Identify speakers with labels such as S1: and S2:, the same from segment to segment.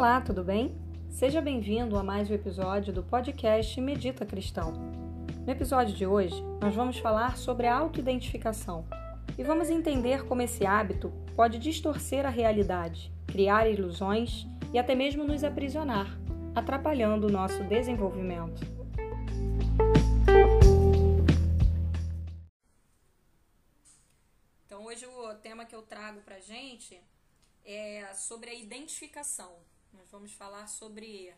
S1: Olá, tudo bem? Seja bem-vindo a mais um episódio do podcast Medita Cristão. No episódio de hoje, nós vamos falar sobre a autoidentificação e vamos entender como esse hábito pode distorcer a realidade, criar ilusões e até mesmo nos aprisionar, atrapalhando o nosso desenvolvimento.
S2: Então, hoje o tema que eu trago para gente é sobre a identificação. Nós vamos falar sobre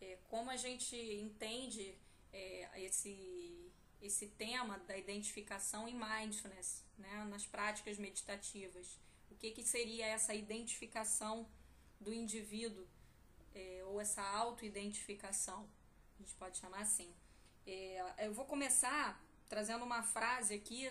S2: é, como a gente entende é, esse, esse tema da identificação em mindfulness, né, nas práticas meditativas. O que, que seria essa identificação do indivíduo, é, ou essa auto-identificação, a gente pode chamar assim. É, eu vou começar trazendo uma frase aqui,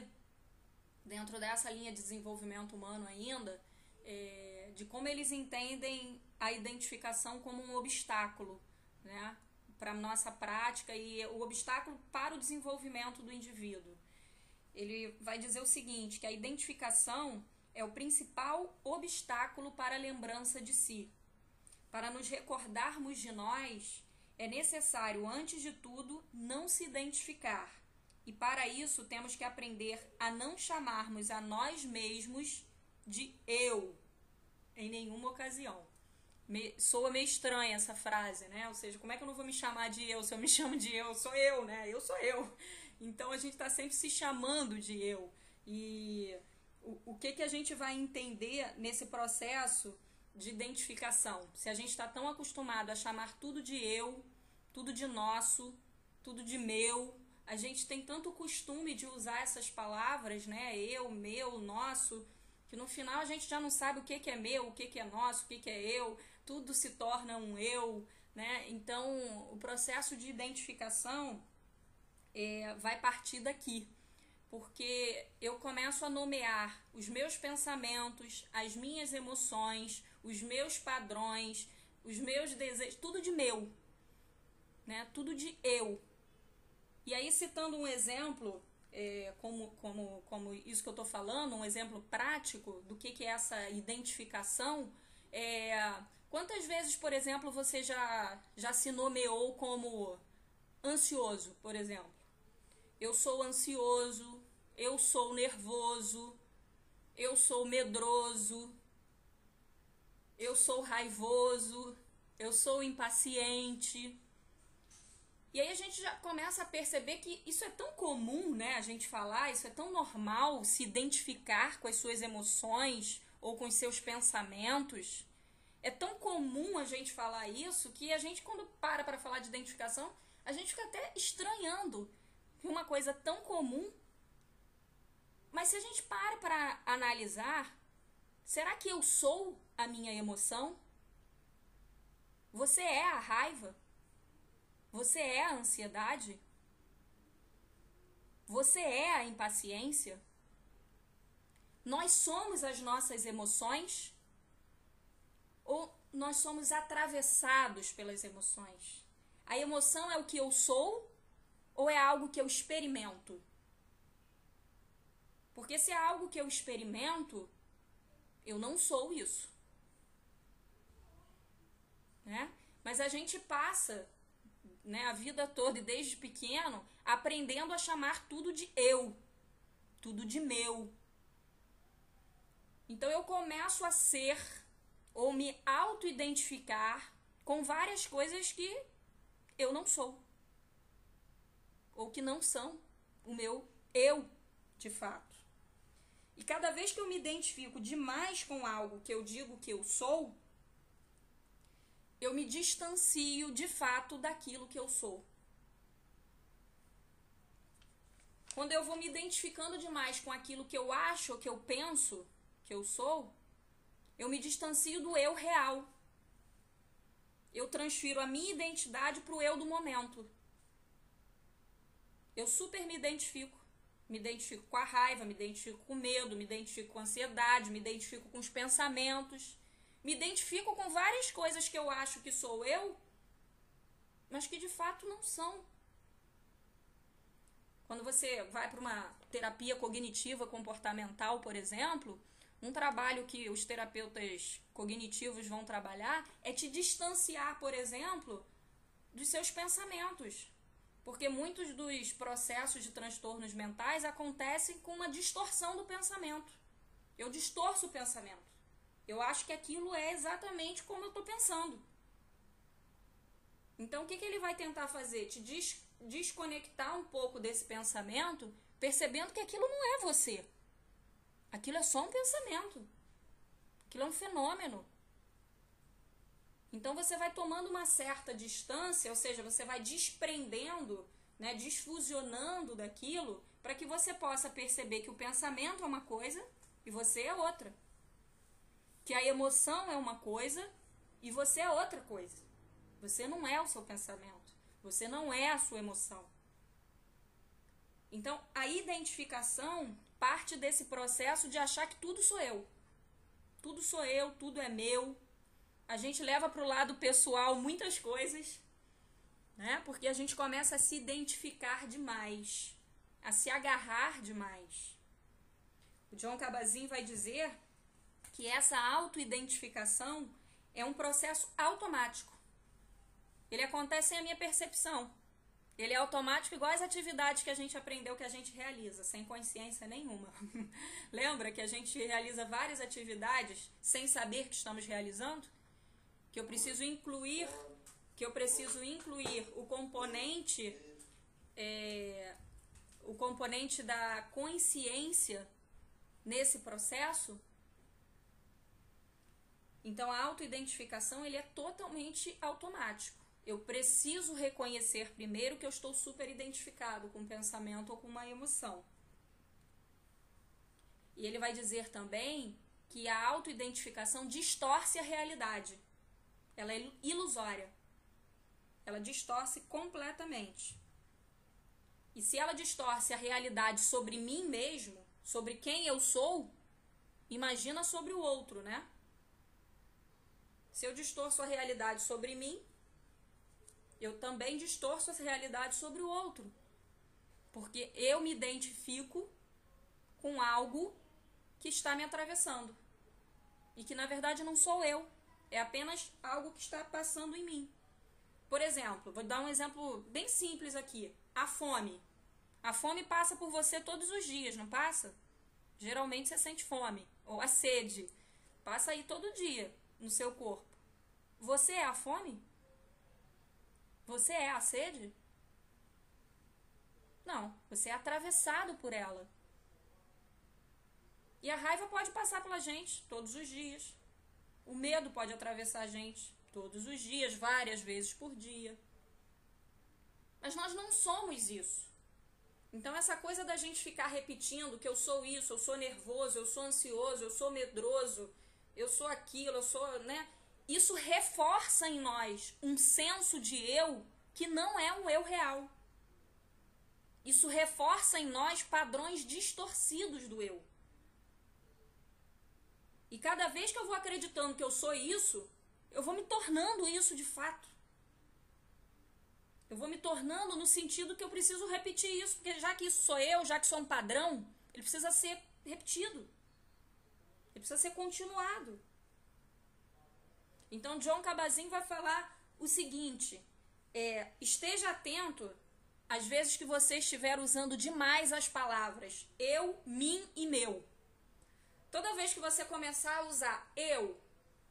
S2: dentro dessa linha de desenvolvimento humano ainda, é, de como eles entendem a identificação como um obstáculo, né, para a nossa prática e o obstáculo para o desenvolvimento do indivíduo. Ele vai dizer o seguinte, que a identificação é o principal obstáculo para a lembrança de si. Para nos recordarmos de nós, é necessário, antes de tudo, não se identificar. E para isso temos que aprender a não chamarmos a nós mesmos de eu em nenhuma ocasião. Me, soa meio estranha essa frase, né? Ou seja, como é que eu não vou me chamar de eu se eu me chamo de eu? Sou eu, né? Eu sou eu. Então a gente está sempre se chamando de eu. E o, o que, que a gente vai entender nesse processo de identificação? Se a gente está tão acostumado a chamar tudo de eu, tudo de nosso, tudo de meu, a gente tem tanto costume de usar essas palavras, né? Eu, meu, nosso, que no final a gente já não sabe o que, que é meu, o que, que é nosso, o que, que é eu, tudo se torna um eu, né? Então o processo de identificação é, vai partir daqui, porque eu começo a nomear os meus pensamentos, as minhas emoções, os meus padrões, os meus desejos, tudo de meu, né? Tudo de eu. E aí citando um exemplo é, como, como, como isso que eu estou falando, um exemplo prático do que, que é essa identificação, é, quantas vezes, por exemplo, você já, já se nomeou como ansioso, por exemplo? Eu sou ansioso, eu sou nervoso, eu sou medroso, eu sou raivoso, eu sou impaciente. E aí a gente já começa a perceber que isso é tão comum, né? A gente falar, isso é tão normal se identificar com as suas emoções ou com os seus pensamentos. É tão comum a gente falar isso que a gente, quando para para falar de identificação, a gente fica até estranhando que uma coisa tão comum. Mas se a gente para para analisar, será que eu sou a minha emoção? Você é a raiva? Você é a ansiedade? Você é a impaciência? Nós somos as nossas emoções? Ou nós somos atravessados pelas emoções? A emoção é o que eu sou ou é algo que eu experimento? Porque se é algo que eu experimento, eu não sou isso. Né? Mas a gente passa né, a vida toda e desde pequeno, aprendendo a chamar tudo de eu, tudo de meu. Então eu começo a ser ou me auto-identificar com várias coisas que eu não sou. Ou que não são o meu eu, de fato. E cada vez que eu me identifico demais com algo que eu digo que eu sou, eu me distancio de fato daquilo que eu sou. Quando eu vou me identificando demais com aquilo que eu acho que eu penso que eu sou, eu me distancio do eu real. Eu transfiro a minha identidade para o eu do momento. Eu super me identifico. Me identifico com a raiva, me identifico com o medo, me identifico com a ansiedade, me identifico com os pensamentos me identifico com várias coisas que eu acho que sou eu, mas que de fato não são. Quando você vai para uma terapia cognitiva comportamental, por exemplo, um trabalho que os terapeutas cognitivos vão trabalhar é te distanciar, por exemplo, dos seus pensamentos. Porque muitos dos processos de transtornos mentais acontecem com uma distorção do pensamento. Eu distorço o pensamento. Eu acho que aquilo é exatamente como eu estou pensando. Então, o que, que ele vai tentar fazer? Te des desconectar um pouco desse pensamento, percebendo que aquilo não é você. Aquilo é só um pensamento. Aquilo é um fenômeno. Então você vai tomando uma certa distância, ou seja, você vai desprendendo, né, desfusionando daquilo, para que você possa perceber que o pensamento é uma coisa e você é outra. Que a emoção é uma coisa e você é outra coisa. Você não é o seu pensamento, você não é a sua emoção. Então, a identificação parte desse processo de achar que tudo sou eu. Tudo sou eu, tudo é meu. A gente leva para o lado pessoal muitas coisas, né? Porque a gente começa a se identificar demais, a se agarrar demais. O John Cabazin vai dizer que essa autoidentificação é um processo automático. Ele acontece sem a minha percepção. Ele é automático igual as atividades que a gente aprendeu que a gente realiza, sem consciência nenhuma. Lembra que a gente realiza várias atividades sem saber que estamos realizando? Que eu preciso incluir, que eu preciso incluir o componente, é, o componente da consciência nesse processo. Então a autoidentificação ele é totalmente automático. Eu preciso reconhecer primeiro que eu estou super identificado com um pensamento ou com uma emoção. E ele vai dizer também que a autoidentificação distorce a realidade. Ela é ilusória. Ela distorce completamente. E se ela distorce a realidade sobre mim mesmo, sobre quem eu sou, imagina sobre o outro, né? Se eu distorço a realidade sobre mim, eu também distorço essa realidade sobre o outro. Porque eu me identifico com algo que está me atravessando. E que na verdade não sou eu. É apenas algo que está passando em mim. Por exemplo, vou dar um exemplo bem simples aqui: a fome. A fome passa por você todos os dias, não passa? Geralmente você sente fome. Ou a sede. Passa aí todo dia no seu corpo. Você é a fome? Você é a sede? Não, você é atravessado por ela. E a raiva pode passar pela gente todos os dias. O medo pode atravessar a gente todos os dias, várias vezes por dia. Mas nós não somos isso. Então, essa coisa da gente ficar repetindo que eu sou isso, eu sou nervoso, eu sou ansioso, eu sou medroso, eu sou aquilo, eu sou, né? Isso reforça em nós um senso de eu que não é um eu real. Isso reforça em nós padrões distorcidos do eu. E cada vez que eu vou acreditando que eu sou isso, eu vou me tornando isso de fato. Eu vou me tornando no sentido que eu preciso repetir isso, porque já que isso sou eu, já que sou um padrão, ele precisa ser repetido. Ele precisa ser continuado. Então, John Cabazin vai falar o seguinte: é, esteja atento às vezes que você estiver usando demais as palavras eu, mim e meu. Toda vez que você começar a usar eu,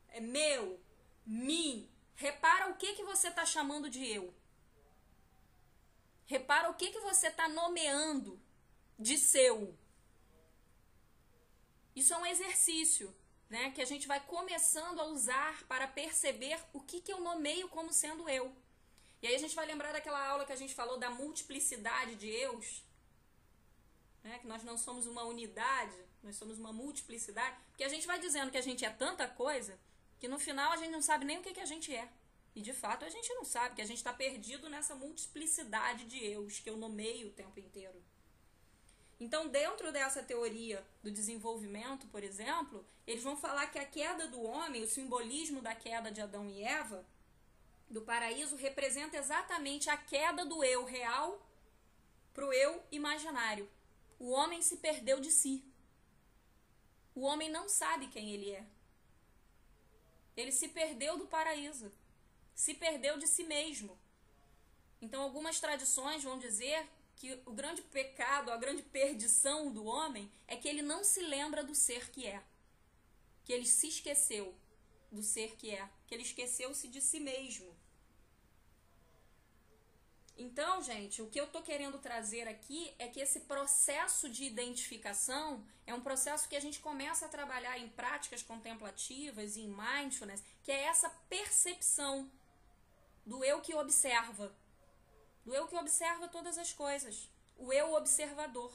S2: é meu, mim, repara o que, que você está chamando de eu. Repara o que, que você está nomeando de seu. Isso é um exercício né, que a gente vai começando a usar para perceber o que, que eu nomeio como sendo eu. E aí a gente vai lembrar daquela aula que a gente falou da multiplicidade de eus, né, que nós não somos uma unidade, nós somos uma multiplicidade, porque a gente vai dizendo que a gente é tanta coisa que no final a gente não sabe nem o que, que a gente é. E de fato a gente não sabe, que a gente está perdido nessa multiplicidade de eus que eu nomeio o tempo inteiro. Então, dentro dessa teoria do desenvolvimento, por exemplo, eles vão falar que a queda do homem, o simbolismo da queda de Adão e Eva, do paraíso, representa exatamente a queda do eu real para o eu imaginário. O homem se perdeu de si. O homem não sabe quem ele é. Ele se perdeu do paraíso, se perdeu de si mesmo. Então, algumas tradições vão dizer que o grande pecado, a grande perdição do homem é que ele não se lembra do ser que é. Que ele se esqueceu do ser que é. Que ele esqueceu-se de si mesmo. Então, gente, o que eu tô querendo trazer aqui é que esse processo de identificação é um processo que a gente começa a trabalhar em práticas contemplativas e em mindfulness, que é essa percepção do eu que observa, do eu que observa todas as coisas, o eu observador.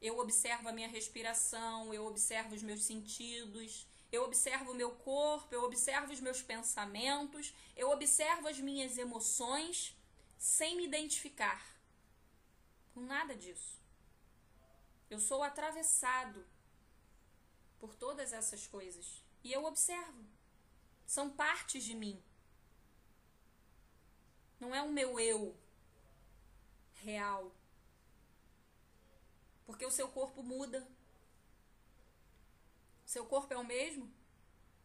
S2: Eu observo a minha respiração, eu observo os meus sentidos, eu observo o meu corpo, eu observo os meus pensamentos, eu observo as minhas emoções sem me identificar com nada disso. Eu sou atravessado por todas essas coisas e eu observo. São partes de mim. Não é o meu eu real. Porque o seu corpo muda. Seu corpo é o mesmo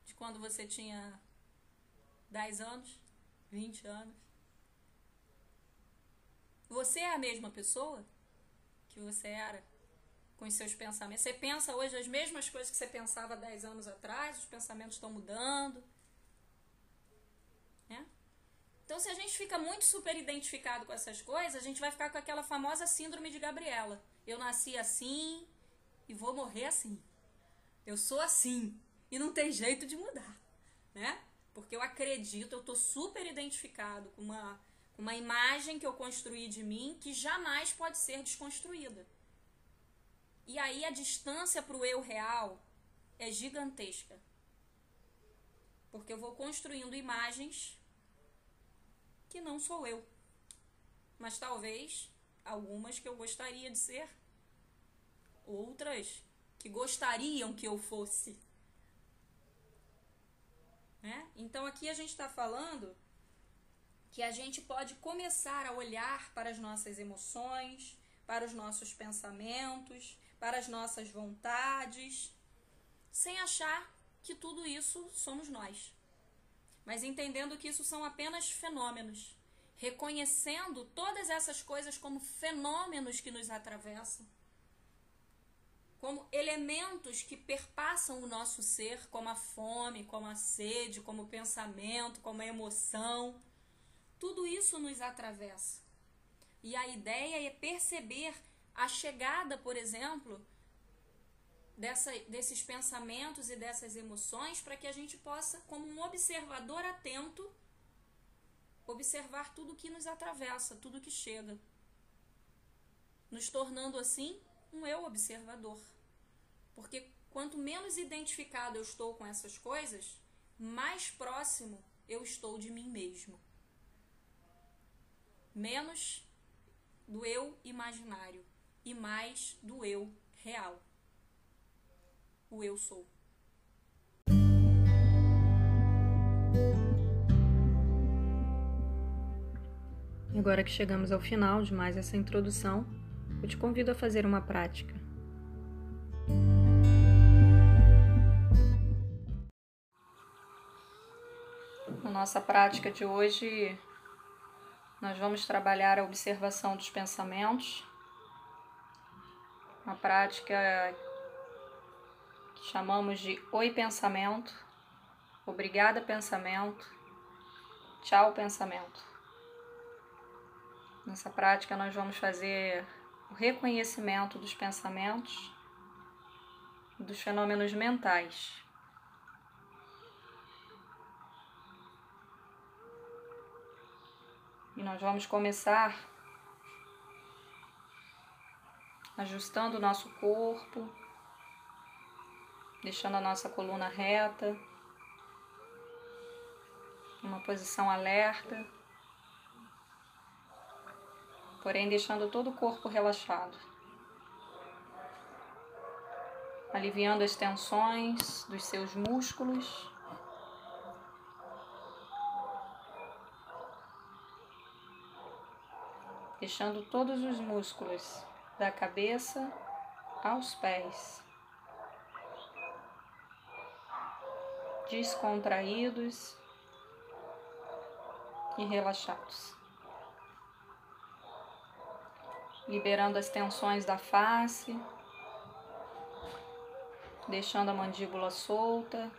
S2: de quando você tinha 10 anos, 20 anos. Você é a mesma pessoa que você era com os seus pensamentos? Você pensa hoje as mesmas coisas que você pensava 10 anos atrás? Os pensamentos estão mudando? Então, se a gente fica muito super identificado com essas coisas, a gente vai ficar com aquela famosa síndrome de Gabriela. Eu nasci assim e vou morrer assim. Eu sou assim e não tem jeito de mudar, né? Porque eu acredito, eu tô super identificado com uma uma imagem que eu construí de mim que jamais pode ser desconstruída. E aí a distância para o eu real é gigantesca. Porque eu vou construindo imagens que não sou eu. Mas talvez algumas que eu gostaria de ser, outras que gostariam que eu fosse. Né? Então aqui a gente está falando que a gente pode começar a olhar para as nossas emoções, para os nossos pensamentos, para as nossas vontades, sem achar que tudo isso somos nós, mas entendendo que isso são apenas fenômenos, reconhecendo todas essas coisas como fenômenos que nos atravessam, como elementos que perpassam o nosso ser, como a fome, como a sede, como o pensamento, como a emoção tudo isso nos atravessa. E a ideia é perceber a chegada, por exemplo, dessa, desses pensamentos e dessas emoções para que a gente possa, como um observador atento, observar tudo que nos atravessa, tudo que chega. Nos tornando assim um eu observador. Porque quanto menos identificado eu estou com essas coisas, mais próximo eu estou de mim mesmo menos do eu imaginário e mais do eu real. O eu sou.
S1: Agora que chegamos ao final de mais essa introdução, eu te convido a fazer uma prática. Na nossa prática de hoje, nós vamos trabalhar a observação dos pensamentos, uma prática chamamos de Oi Pensamento, Obrigada Pensamento, Tchau Pensamento. Nessa prática, nós vamos fazer o reconhecimento dos pensamentos, dos fenômenos mentais. E nós vamos começar ajustando o nosso corpo, deixando a nossa coluna reta, uma posição alerta, porém deixando todo o corpo relaxado, aliviando as tensões dos seus músculos. deixando todos os músculos da cabeça aos pés descontraídos e relaxados. Liberando as tensões da face, deixando a mandíbula solta.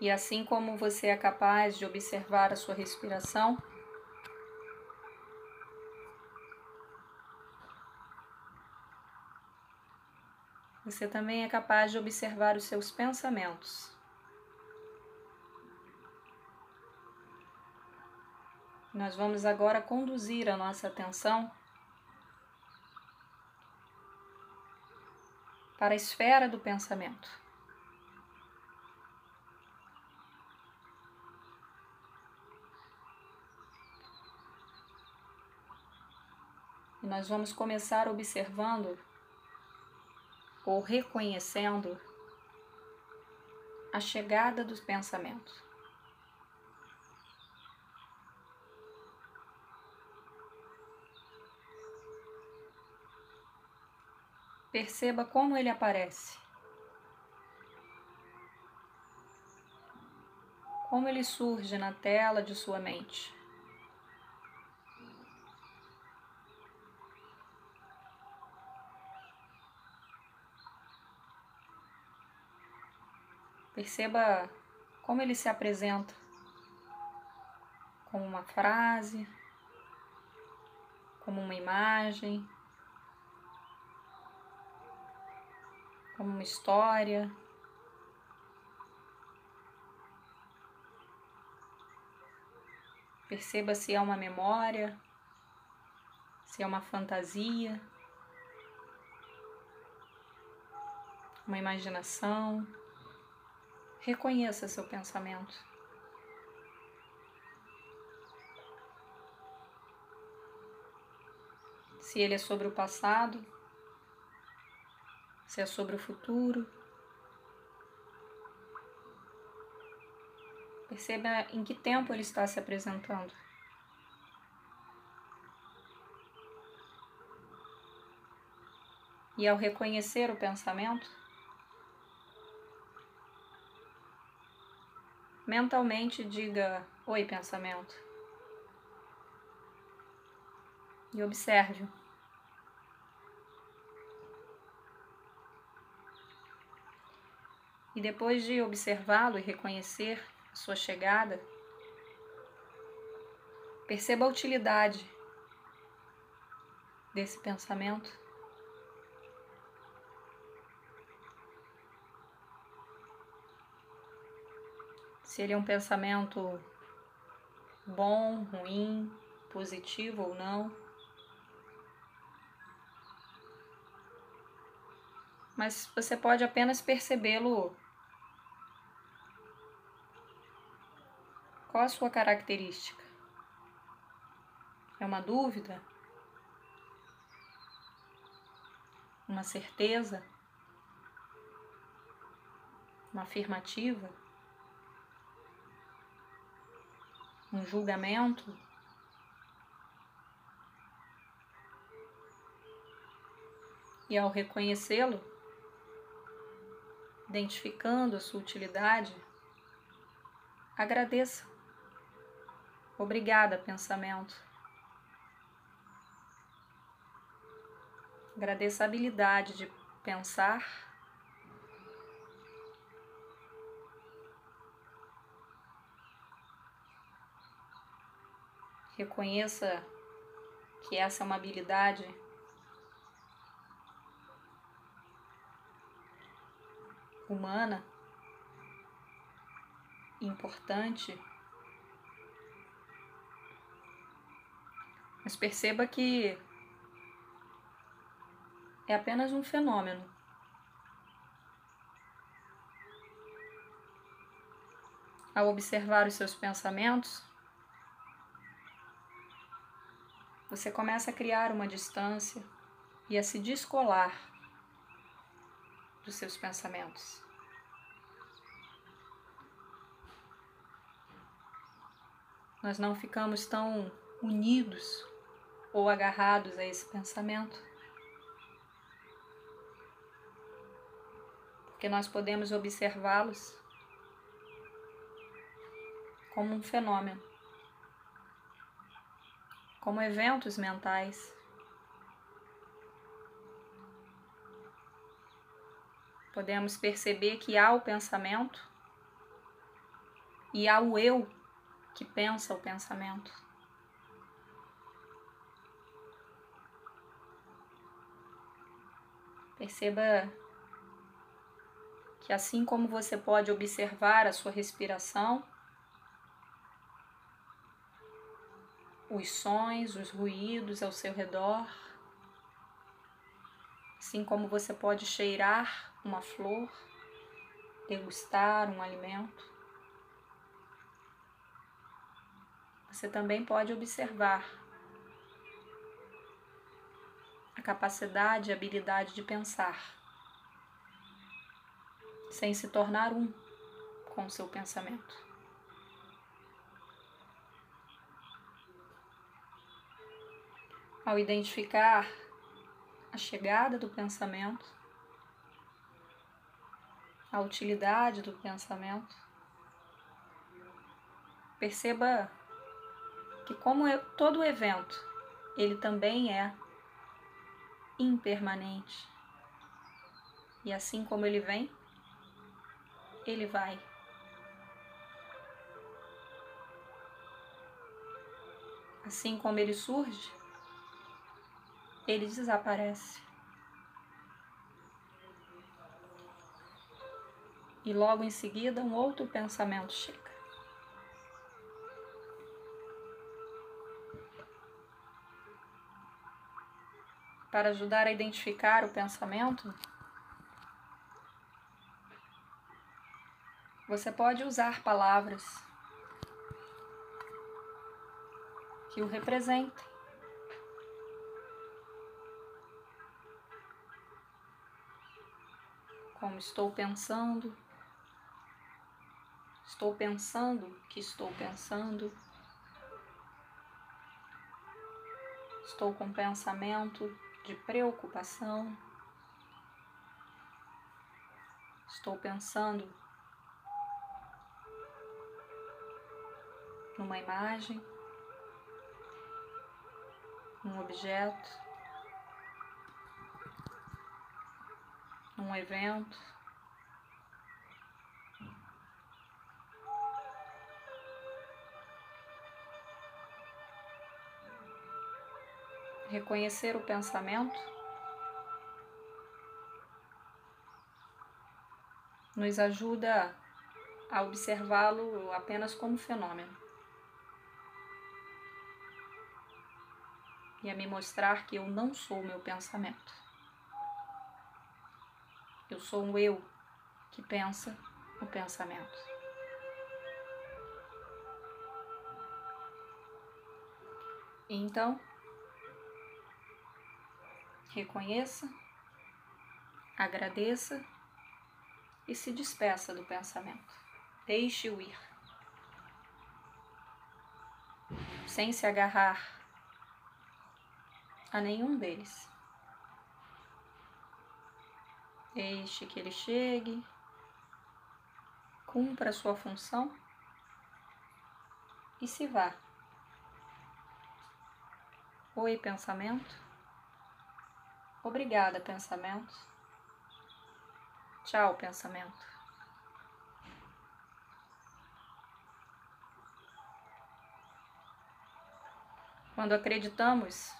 S1: E assim como você é capaz de observar a sua respiração, você também é capaz de observar os seus pensamentos. Nós vamos agora conduzir a nossa atenção para a esfera do pensamento. E nós vamos começar observando ou reconhecendo a chegada dos pensamentos. Perceba como ele aparece. Como ele surge na tela de sua mente. Perceba como ele se apresenta. Como uma frase, como uma imagem, como uma história. Perceba se é uma memória, se é uma fantasia, uma imaginação. Reconheça seu pensamento. Se ele é sobre o passado, se é sobre o futuro. Perceba em que tempo ele está se apresentando. E ao reconhecer o pensamento, mentalmente diga: Oi, pensamento. E observe-o. E depois de observá-lo e reconhecer a sua chegada, perceba a utilidade desse pensamento. Se ele é um pensamento bom, ruim, positivo ou não. Mas você pode apenas percebê-lo. Qual a sua característica? É uma dúvida? Uma certeza? Uma afirmativa? Um julgamento. E ao reconhecê-lo, identificando a sua utilidade, agradeça. Obrigada, pensamento. Agradeça a habilidade de pensar Reconheça que essa é uma habilidade humana importante. Mas perceba que é apenas um fenômeno. Ao observar os seus pensamentos, você começa a criar uma distância e a se descolar dos seus pensamentos. Nós não ficamos tão unidos ou agarrados a esse pensamento. porque nós podemos observá-los como um fenômeno, como eventos mentais. Podemos perceber que há o pensamento e há o eu que pensa o pensamento. Perceba que assim como você pode observar a sua respiração, os sons, os ruídos ao seu redor, assim como você pode cheirar uma flor, degustar um alimento, você também pode observar a capacidade e habilidade de pensar sem se tornar um com o seu pensamento. Ao identificar a chegada do pensamento, a utilidade do pensamento, perceba que como todo evento, ele também é impermanente. E assim como ele vem, ele vai. Assim como ele surge, ele desaparece. E logo em seguida, um outro pensamento chega. Para ajudar a identificar o pensamento, Você pode usar palavras que o representem. Como estou pensando, estou pensando que estou pensando, estou com pensamento de preocupação, estou pensando numa imagem, num objeto, num evento. Reconhecer o pensamento nos ajuda a observá-lo apenas como fenômeno. e a me mostrar que eu não sou o meu pensamento. Eu sou um eu que pensa o pensamento. Então, reconheça, agradeça e se despeça do pensamento. Deixe-o ir. Sem se agarrar a nenhum deles. Deixe que ele chegue, cumpra sua função e se vá. Oi, pensamento. Obrigada, pensamento. Tchau, pensamento. Quando acreditamos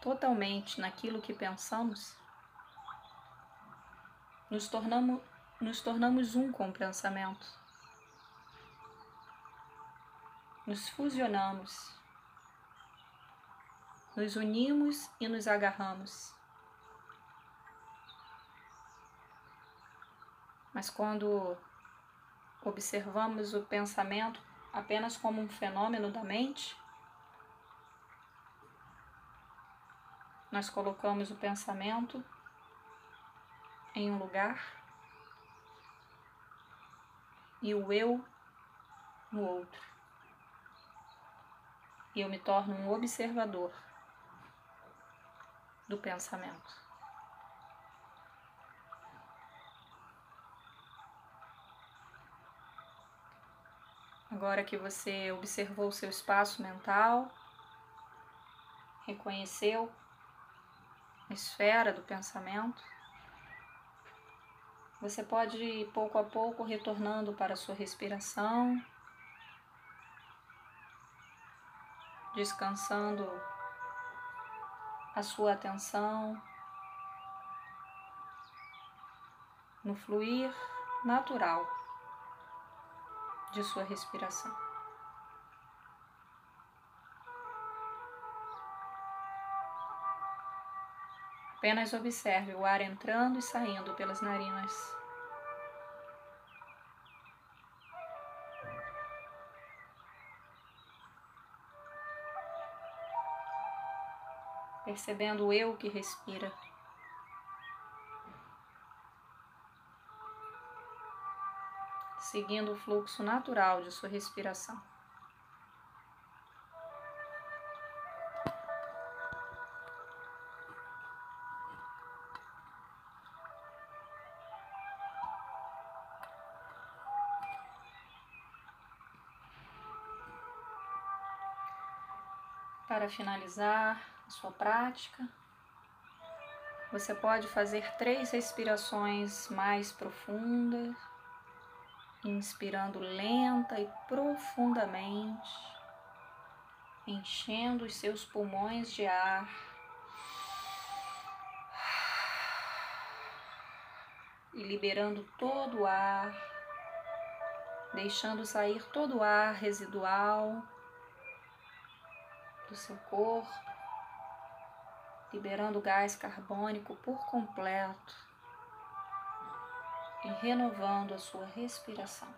S1: totalmente naquilo que pensamos, nos tornamos, nos tornamos um com o pensamento. Nos fusionamos, nos unimos e nos agarramos. Mas quando observamos o pensamento apenas como um fenômeno da mente, nós colocamos o pensamento em um lugar e o eu no outro. E eu me torno um observador. do pensamento. Agora que você observou o seu espaço mental, reconheceu esfera do pensamento, você pode ir pouco a pouco retornando para a sua respiração, descansando a sua atenção no fluir natural de sua respiração. Apenas observe o ar entrando e saindo pelas narinas. Percebendo o eu que respira. seguindo o fluxo natural de sua respiração. Finalizar a sua prática, você pode fazer três respirações mais profundas inspirando lenta e profundamente, enchendo os seus pulmões de ar. E liberando todo o ar, deixando sair todo o ar residual do seu corpo, liberando gás carbônico por completo e renovando a sua respiração.